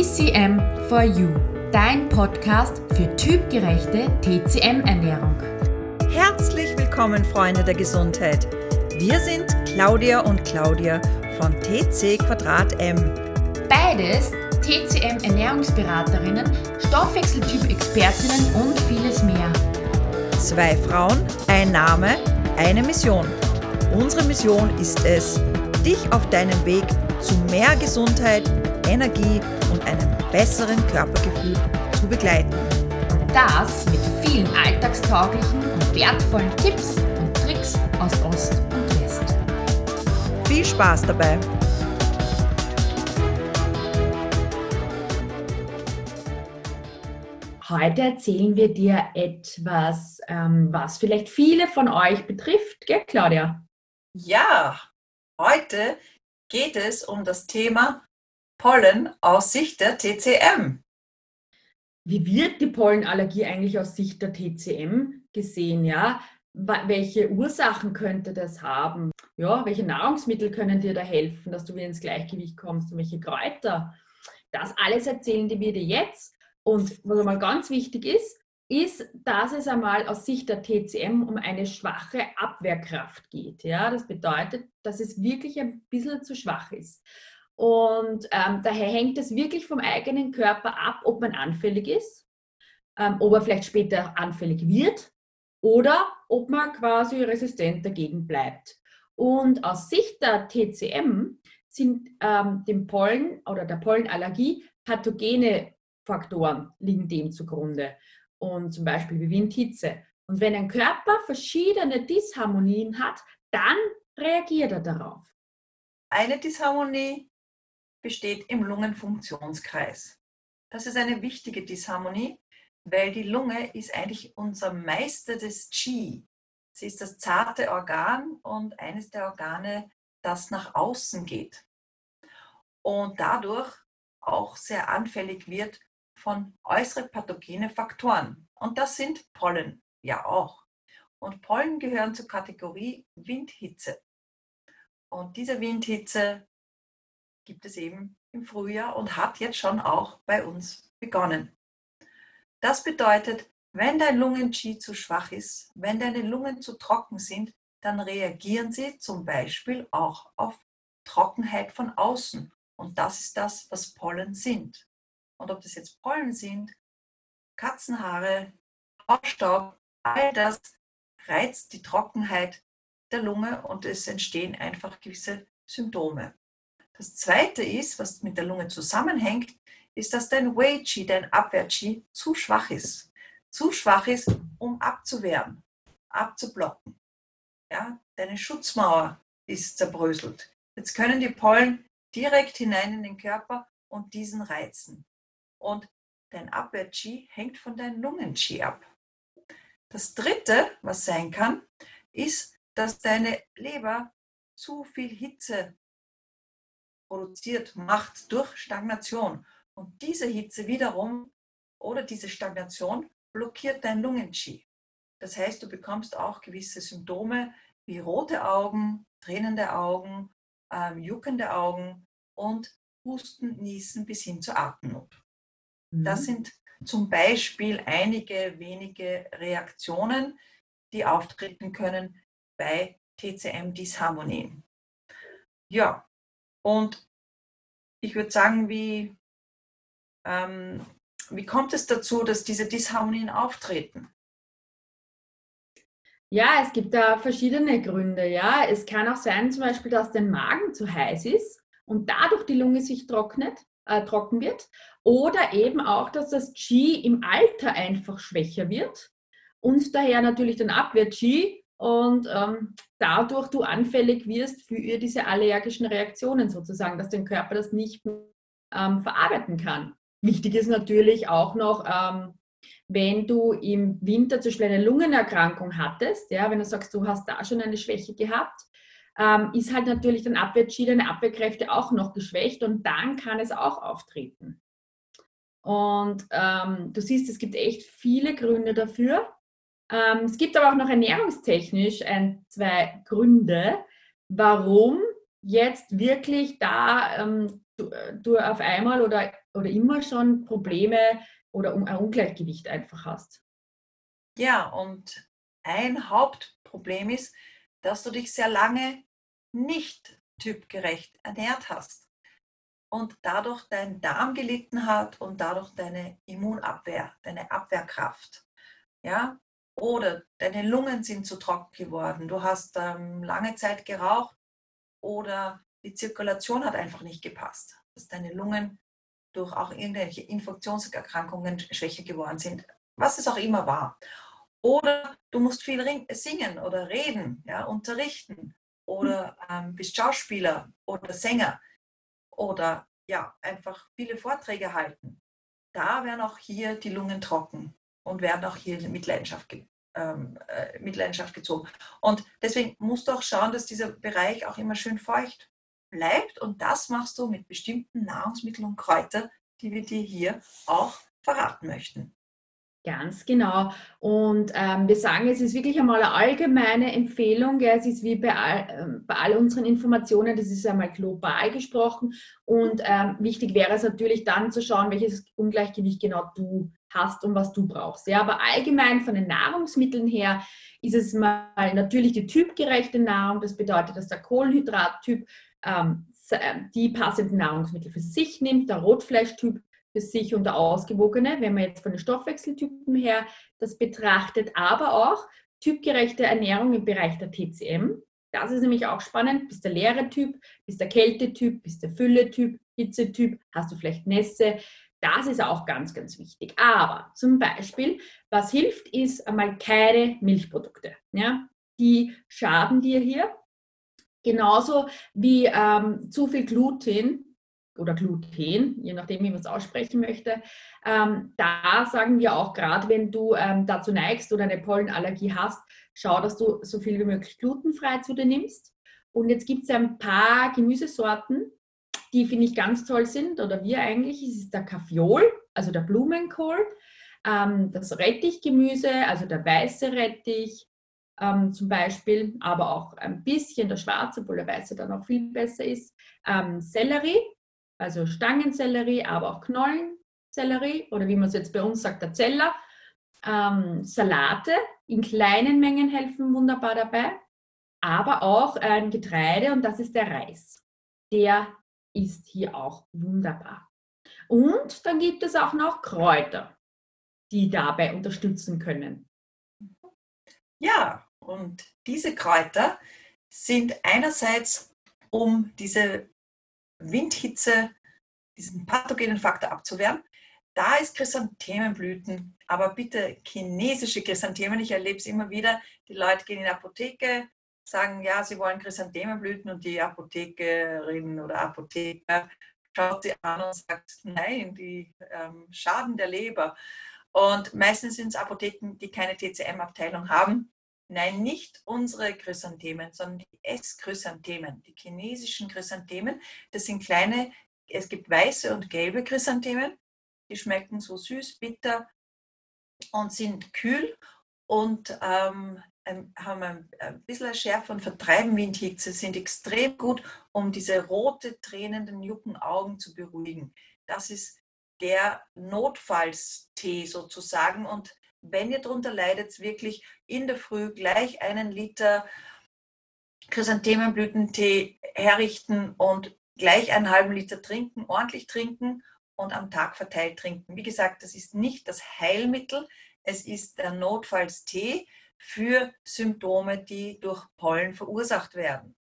TCM for You, dein Podcast für typgerechte TCM-Ernährung. Herzlich willkommen, Freunde der Gesundheit. Wir sind Claudia und Claudia von TC Quadrat M. Beides TCM-Ernährungsberaterinnen, Stoffwechseltyp-Expertinnen und vieles mehr. Zwei Frauen, ein Name, eine Mission. Unsere Mission ist es, dich auf deinem Weg zu mehr Gesundheit, Energie und einem besseren Körpergefühl zu begleiten. Das mit vielen alltagstauglichen und wertvollen Tipps und Tricks aus Ost und West. Viel Spaß dabei! Heute erzählen wir dir etwas, ähm, was vielleicht viele von euch betrifft, gell, Claudia? Ja, heute geht es um das Thema Pollen aus Sicht der TCM. Wie wird die Pollenallergie eigentlich aus Sicht der TCM gesehen? Ja? Welche Ursachen könnte das haben? Ja, welche Nahrungsmittel können dir da helfen, dass du wieder ins Gleichgewicht kommst und welche Kräuter? Das alles erzählen die wir dir jetzt. Und was einmal ganz wichtig ist, ist, dass es einmal aus Sicht der TCM um eine schwache Abwehrkraft geht. Ja, das bedeutet, dass es wirklich ein bisschen zu schwach ist. Und ähm, daher hängt es wirklich vom eigenen Körper ab, ob man anfällig ist, ähm, ob er vielleicht später anfällig wird oder ob man quasi resistent dagegen bleibt. Und aus Sicht der TCM sind ähm, dem Pollen oder der Pollenallergie pathogene Faktoren liegen dem zugrunde und zum Beispiel wie Windhitze. Und wenn ein Körper verschiedene Disharmonien hat, dann reagiert er darauf. Eine Disharmonie besteht im Lungenfunktionskreis. Das ist eine wichtige Disharmonie, weil die Lunge ist eigentlich unser Meister des Qi. Sie ist das zarte Organ und eines der Organe, das nach außen geht und dadurch auch sehr anfällig wird von äußeren pathogenen Faktoren. Und das sind Pollen ja auch. Und Pollen gehören zur Kategorie Windhitze. Und diese Windhitze gibt es eben im Frühjahr und hat jetzt schon auch bei uns begonnen. Das bedeutet, wenn dein Lungen-Qi zu schwach ist, wenn deine Lungen zu trocken sind, dann reagieren sie zum Beispiel auch auf Trockenheit von außen. Und das ist das, was Pollen sind. Und ob das jetzt Pollen sind, Katzenhaare, Haarstaub, all das reizt die Trockenheit der Lunge und es entstehen einfach gewisse Symptome. Das zweite ist, was mit der Lunge zusammenhängt, ist, dass dein Wei-Qi, dein Abwehr-Qi, zu schwach ist. Zu schwach ist, um abzuwehren, abzublocken. Ja, deine Schutzmauer ist zerbröselt. Jetzt können die Pollen direkt hinein in den Körper und diesen reizen. Und dein Abwehr-Qi hängt von deinem Lungen-Qi ab. Das dritte, was sein kann, ist, dass deine Leber zu viel Hitze produziert, macht durch Stagnation. Und diese Hitze wiederum oder diese Stagnation blockiert dein Lungen-Qi. Das heißt, du bekommst auch gewisse Symptome wie rote Augen, tränende Augen, äh, juckende Augen und Husten, Niesen bis hin zur Atemnot. Das mhm. sind zum Beispiel einige wenige Reaktionen, die auftreten können bei TCM-Disharmonien. Ja, und ich würde sagen, wie, ähm, wie kommt es dazu, dass diese Disharmonien auftreten? Ja, es gibt da verschiedene Gründe. Ja, es kann auch sein, zum Beispiel, dass der Magen zu heiß ist und dadurch die Lunge sich trocknet äh, trocken wird. Oder eben auch, dass das Qi im Alter einfach schwächer wird und daher natürlich dann Abwehr-Qi und ähm, dadurch du anfällig wirst für diese allergischen Reaktionen sozusagen, dass dein Körper das nicht ähm, verarbeiten kann. Wichtig ist natürlich auch noch, ähm, wenn du im Winter zum Beispiel eine Lungenerkrankung hattest, ja, wenn du sagst, du hast da schon eine Schwäche gehabt, ähm, ist halt natürlich dann Abwehr-Qi, deine Abwehrkräfte auch noch geschwächt und dann kann es auch auftreten. Und ähm, du siehst, es gibt echt viele Gründe dafür. Ähm, es gibt aber auch noch ernährungstechnisch ein, zwei Gründe, warum jetzt wirklich da ähm, du, du auf einmal oder, oder immer schon Probleme oder ein Ungleichgewicht einfach hast. Ja, und ein Hauptproblem ist, dass du dich sehr lange nicht typgerecht ernährt hast und dadurch dein Darm gelitten hat und dadurch deine Immunabwehr, deine Abwehrkraft. Ja? Oder deine Lungen sind zu trocken geworden, du hast ähm, lange Zeit geraucht oder die Zirkulation hat einfach nicht gepasst, dass deine Lungen durch auch irgendwelche Infektionserkrankungen schwächer geworden sind, was es auch immer war. Oder du musst viel singen oder reden, ja, unterrichten oder ähm, bist Schauspieler oder Sänger oder ja, einfach viele Vorträge halten. Da werden auch hier die Lungen trocken und werden auch hier in Mitleidenschaft, ähm, äh, Mitleidenschaft gezogen. Und deswegen musst du auch schauen, dass dieser Bereich auch immer schön feucht bleibt. Und das machst du mit bestimmten Nahrungsmitteln und Kräutern, die wir dir hier auch verraten möchten. Ganz genau. Und ähm, wir sagen, es ist wirklich einmal eine allgemeine Empfehlung. Ja, es ist wie bei all, ähm, bei all unseren Informationen, das ist einmal global gesprochen. Und ähm, wichtig wäre es natürlich dann zu schauen, welches Ungleichgewicht genau du hast und was du brauchst. Ja, aber allgemein von den Nahrungsmitteln her ist es mal natürlich die typgerechte Nahrung. Das bedeutet, dass der Kohlenhydrattyp ähm, die passenden Nahrungsmittel für sich nimmt, der Rotfleischtyp für sich und der ausgewogene, wenn man jetzt von den Stoffwechseltypen her das betrachtet, aber auch typgerechte Ernährung im Bereich der TCM. Das ist nämlich auch spannend. Bist der leere Typ, bist der Kältetyp, bist der Fülletyp, Hitzetyp, hast du vielleicht Nässe. Das ist auch ganz, ganz wichtig. Aber zum Beispiel, was hilft, ist einmal keine Milchprodukte. Ja? Die schaden dir hier. Genauso wie ähm, zu viel Gluten oder Gluten, je nachdem, wie man es aussprechen möchte. Ähm, da sagen wir auch gerade, wenn du ähm, dazu neigst oder eine Pollenallergie hast, schau, dass du so viel wie möglich glutenfrei zu dir nimmst. Und jetzt gibt es ein paar Gemüsesorten, die finde ich ganz toll sind, oder wir eigentlich, ist der Kaffeeol, also der Blumenkohl, ähm, das Rettichgemüse, also der weiße Rettich, ähm, zum Beispiel, aber auch ein bisschen der schwarze, obwohl der weiße dann auch viel besser ist. Ähm, Sellerie, also Stangensellerie, aber auch Knollensellerie oder wie man es jetzt bei uns sagt, der Zeller. Ähm, Salate in kleinen Mengen helfen wunderbar dabei, aber auch ein Getreide und das ist der Reis. Der ist hier auch wunderbar. Und dann gibt es auch noch Kräuter, die dabei unterstützen können. Ja, und diese Kräuter sind einerseits, um diese Windhitze, diesen pathogenen Faktor abzuwehren. Da ist Chrysanthemenblüten, aber bitte chinesische Chrysanthemen. Ich erlebe es immer wieder. Die Leute gehen in die Apotheke, sagen, ja, sie wollen Chrysanthemenblüten und die Apothekerin oder Apotheker schaut sie an und sagt, nein, die ähm, schaden der Leber. Und meistens sind es Apotheken, die keine TCM-Abteilung haben. Nein, nicht unsere Chrysanthemen, sondern die S-Chrysanthemen, die chinesischen Chrysanthemen. Das sind kleine, es gibt weiße und gelbe Chrysanthemen. Die schmecken so süß, bitter und sind kühl und ähm, haben ein, bisschen Schärfe und vertreiben Windhitze, sind extrem gut, um diese rote, tränenden, jucken Augen zu beruhigen. Das ist der Notfallstee sozusagen und wenn ihr darunter leidet, wirklich in der Früh gleich einen Liter Chrysanthemenblütentee herrichten und gleich einen halben Liter trinken, ordentlich trinken und am Tag verteilt trinken. Wie gesagt, das ist nicht das Heilmittel, es ist der Notfallstee für Symptome, die durch Pollen verursacht werden.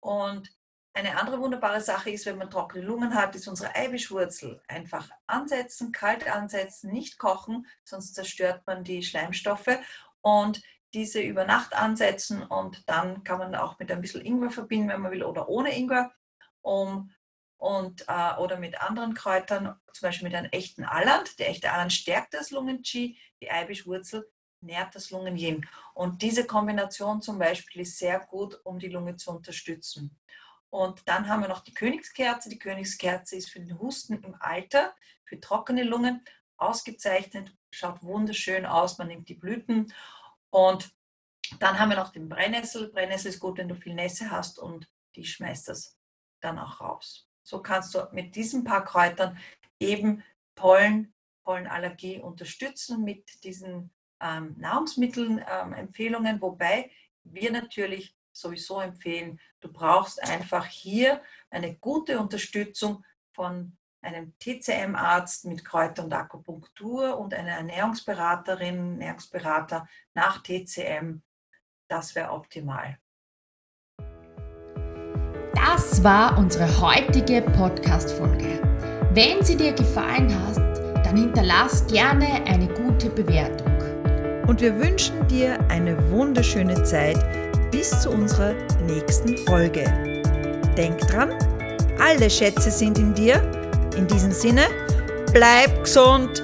Und eine andere wunderbare Sache ist, wenn man trockene Lungen hat, ist unsere Eibischwurzel. Einfach ansetzen, kalt ansetzen, nicht kochen, sonst zerstört man die Schleimstoffe. Und diese über Nacht ansetzen und dann kann man auch mit ein bisschen Ingwer verbinden, wenn man will, oder ohne Ingwer. Um, und, äh, oder mit anderen Kräutern, zum Beispiel mit einem echten Alland. Der echte Alland stärkt das Lungen-Qi, die Eibischwurzel nährt das Lungen-Yin. Und diese Kombination zum Beispiel ist sehr gut, um die Lunge zu unterstützen. Und dann haben wir noch die Königskerze. Die Königskerze ist für den Husten im Alter, für trockene Lungen ausgezeichnet, schaut wunderschön aus. Man nimmt die Blüten. Und dann haben wir noch den Brennnessel. Brennnessel ist gut, wenn du viel Nässe hast und die schmeißt das dann auch raus. So kannst du mit diesen paar Kräutern eben Pollen, Pollenallergie unterstützen mit diesen ähm, Nahrungsmittelempfehlungen, ähm, wobei wir natürlich sowieso empfehlen, du brauchst einfach hier eine gute Unterstützung von einem TCM-Arzt mit Kräuter- und Akupunktur und einer Ernährungsberaterin, Ernährungsberater nach TCM. Das wäre optimal. Das war unsere heutige Podcast-Folge. Wenn sie dir gefallen hat, dann hinterlass gerne eine gute Bewertung. Und wir wünschen dir eine wunderschöne Zeit bis zu unserer nächsten Folge. Denk dran, alle Schätze sind in dir. In diesem Sinne, bleib gesund!